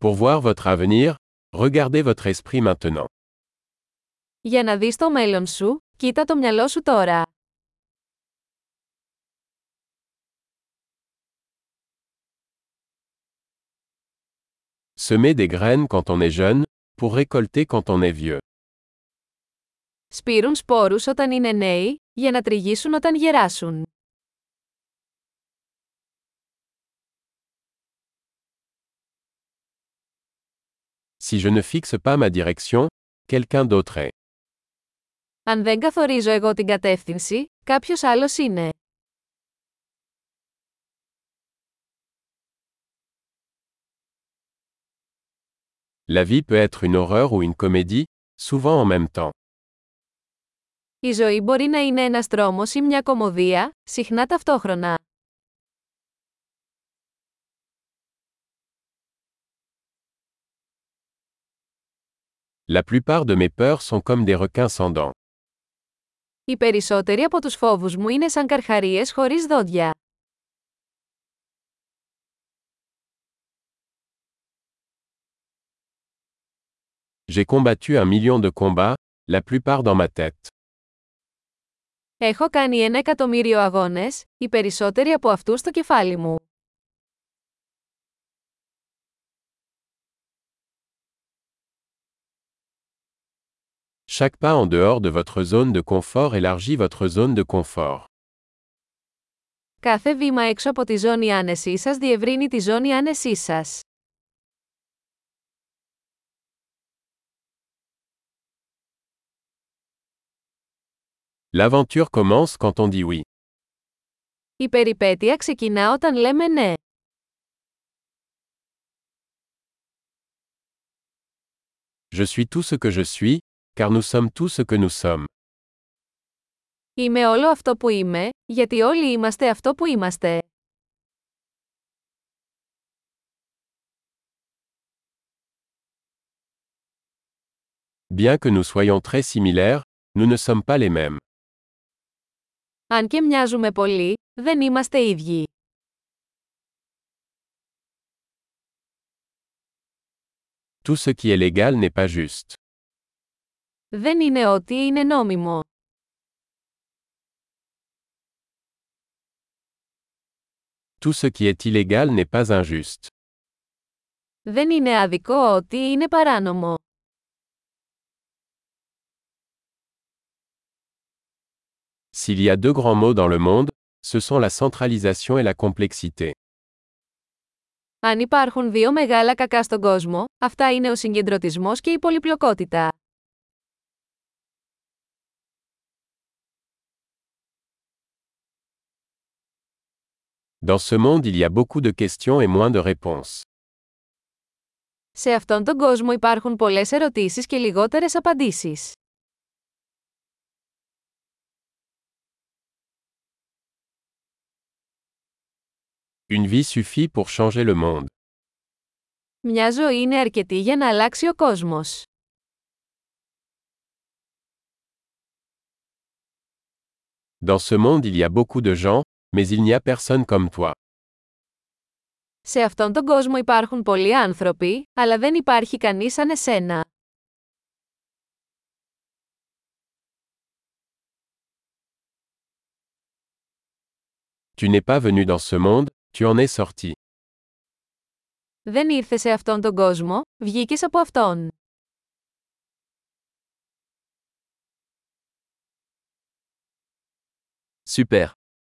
Pour voir votre avenir, regardez votre esprit maintenant. Για να δεις το μέλλον σου, κοίτα το μυαλό σου τώρα. Semer des graines quand on est jeune, pour récolter quand on est vieux. Σπείρουν σπόρους όταν είναι νέοι, για να τριγίσουν όταν γεράσουν. Si je ne fixe pas ma direction, quelqu'un d'autre est. Αν δεν καθορίζω εγώ την κατεύθυνση, κάποιος άλλος είναι. La vie peut être une horreur ou une comédie, souvent en même temps. Η ζωή μπορεί να είναι ένας τρόμος ή μια κομμωδία, συχνά ταυτόχρονα. La plupart de mes peurs sont comme des requins sans dents. Οι περισσότεροι από τους φόβους μου είναι σαν καρχαρίες χωρίς δόντια. J'ai combattu un million de combats, la plupart dans ma tête. Έχω κάνει ένα εκατομμύριο αγώνες, οι περισσότεροι από αυτούς στο κεφάλι μου. Chaque pas en dehors de votre zone de confort élargit votre zone de confort. Κάθε βήμα έξω από τη ζώνη άνεσή σας διευρύνει τη ζώνη άνεσή σας. L'aventure commence quand on dit oui. Η περιπέτεια ξεκινά όταν λέμε ναι. Je suis tout ce que je suis, car nous sommes tout ce que nous sommes. Είμαι όλο αυτό που είμαι, γιατί όλοι είμαστε αυτό που είμαστε. Bien que nous soyons très similaires, nous ne sommes pas les mêmes. Αν και μοιάζουμε πολύ, δεν είμαστε ίδιοι. Tout ce qui est légal n'est pas juste. Δεν είναι ό,τι είναι νόμιμο. Tout ce qui est illégal n'est pas injuste. Δεν είναι άδικο ό,τι είναι παράνομο. S'il y a deux grands mots dans le monde, ce sont la centralisation et la complexité. Αν υπάρχουν δύο μεγάλα κακά στον κόσμο, αυτά είναι ο συγκεντρωτισμός και η πολυπλοκότητα. Dans ce monde il y a beaucoup de questions et moins de réponses. Σε αυτόν τον κόσμο υπάρχουν πολλές ερωτήσεις και λιγότερες απαντήσεις. Une vie suffit pour changer le monde. Μια ζωή είναι αρκετή για να αλλάξει ο κόσμος. Dans ce monde il y a beaucoup de gens, mais il n'y a personne comme toi. Σε αυτόν τον κόσμο υπάρχουν πολλοί άνθρωποι, αλλά δεν υπάρχει κανείς σαν εσένα. Tu n'es pas venu dans ce monde, tu en es sorti. Δεν ήρθε σε αυτόν τον κόσμο, βγήκες από αυτόν. Super.